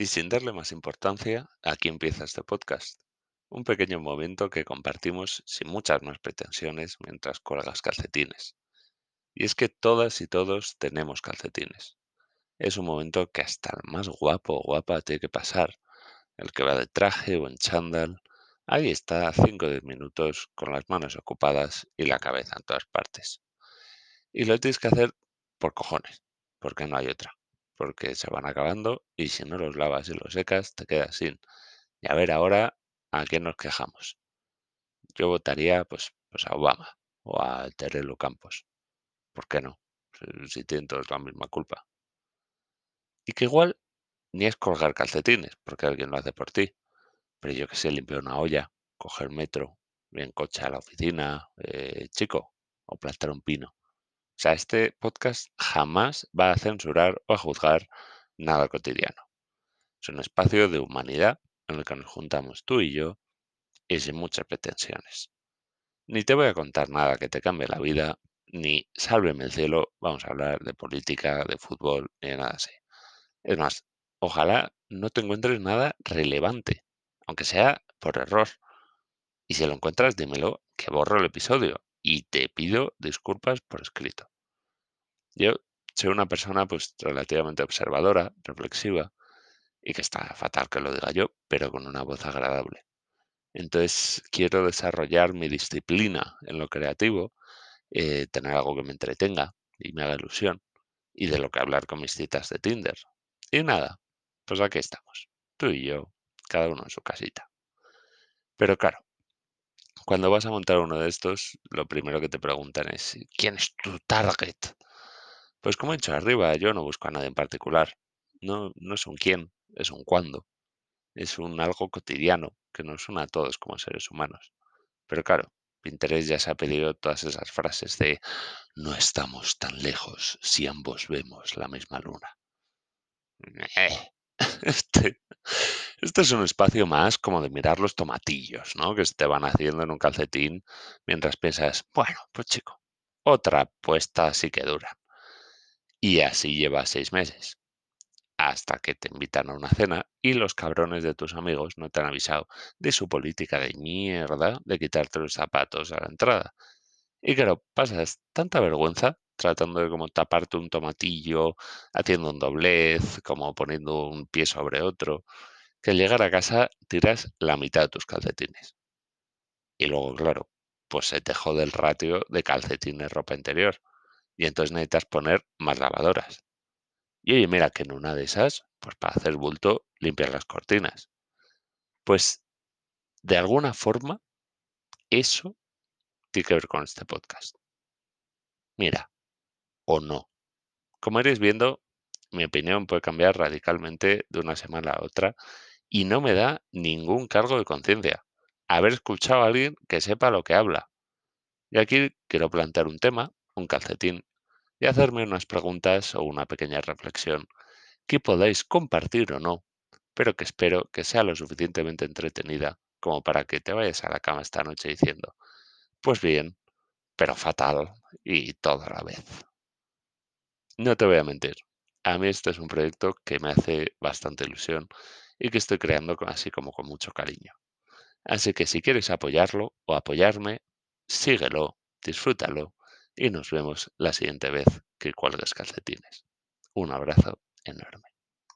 Y sin darle más importancia, aquí empieza este podcast. Un pequeño momento que compartimos sin muchas más pretensiones mientras cuelgas calcetines. Y es que todas y todos tenemos calcetines. Es un momento que hasta el más guapo o guapa tiene que pasar. El que va de traje o en chándal. Ahí está, 5 o 10 minutos, con las manos ocupadas y la cabeza en todas partes. Y lo tienes que hacer por cojones, porque no hay otra porque se van acabando y si no los lavas y los secas te quedas sin. Y a ver ahora a quién nos quejamos. Yo votaría pues, pues a Obama o a Terelo Campos. ¿Por qué no? Si, tienen todos la misma culpa. Y que igual ni es colgar calcetines, porque alguien lo hace por ti. Pero yo que sé, limpiar una olla, coger metro, bien coche a la oficina, eh, chico, o plantar un pino. O sea, este podcast jamás va a censurar o a juzgar nada cotidiano. Es un espacio de humanidad en el que nos juntamos tú y yo y sin muchas pretensiones. Ni te voy a contar nada que te cambie la vida, ni sálveme el cielo, vamos a hablar de política, de fútbol, ni de nada así. Es más, ojalá no te encuentres nada relevante, aunque sea por error. Y si lo encuentras, dímelo, que borro el episodio y te pido disculpas por escrito. Yo soy una persona pues relativamente observadora, reflexiva, y que está fatal que lo diga yo, pero con una voz agradable. Entonces quiero desarrollar mi disciplina en lo creativo, eh, tener algo que me entretenga y me haga ilusión, y de lo que hablar con mis citas de Tinder. Y nada, pues aquí estamos, tú y yo, cada uno en su casita. Pero claro, cuando vas a montar uno de estos, lo primero que te preguntan es, ¿quién es tu target? Pues como he dicho arriba, yo no busco a nadie en particular. No, no es un quién, es un cuándo. Es un algo cotidiano que nos une a todos como seres humanos. Pero claro, Pinterest ya se ha pedido todas esas frases de no estamos tan lejos si ambos vemos la misma luna. Eh, este, este es un espacio más como de mirar los tomatillos, ¿no? Que se te van haciendo en un calcetín mientras piensas, bueno, pues chico, otra puesta sí que dura. Y así lleva seis meses. Hasta que te invitan a una cena y los cabrones de tus amigos no te han avisado de su política de mierda de quitarte los zapatos a la entrada. Y claro, pasas tanta vergüenza tratando de como taparte un tomatillo, haciendo un doblez, como poniendo un pie sobre otro, que al llegar a casa tiras la mitad de tus calcetines. Y luego, claro, pues se te jode el ratio de calcetines ropa interior y entonces necesitas poner más lavadoras. Y oye, mira que en una de esas, pues para hacer bulto, limpiar las cortinas. Pues de alguna forma, eso tiene que ver con este podcast. Mira, o no. Como iréis viendo, mi opinión puede cambiar radicalmente de una semana a otra y no me da ningún cargo de conciencia. Haber escuchado a alguien que sepa lo que habla. Y aquí quiero plantear un tema, un calcetín y hacerme unas preguntas o una pequeña reflexión que podáis compartir o no, pero que espero que sea lo suficientemente entretenida como para que te vayas a la cama esta noche diciendo, pues bien, pero fatal y todo a la vez. No te voy a mentir, a mí este es un proyecto que me hace bastante ilusión y que estoy creando así como con mucho cariño. Así que si quieres apoyarlo o apoyarme, síguelo, disfrútalo y nos vemos la siguiente vez que cuelgues calcetines. Un abrazo enorme.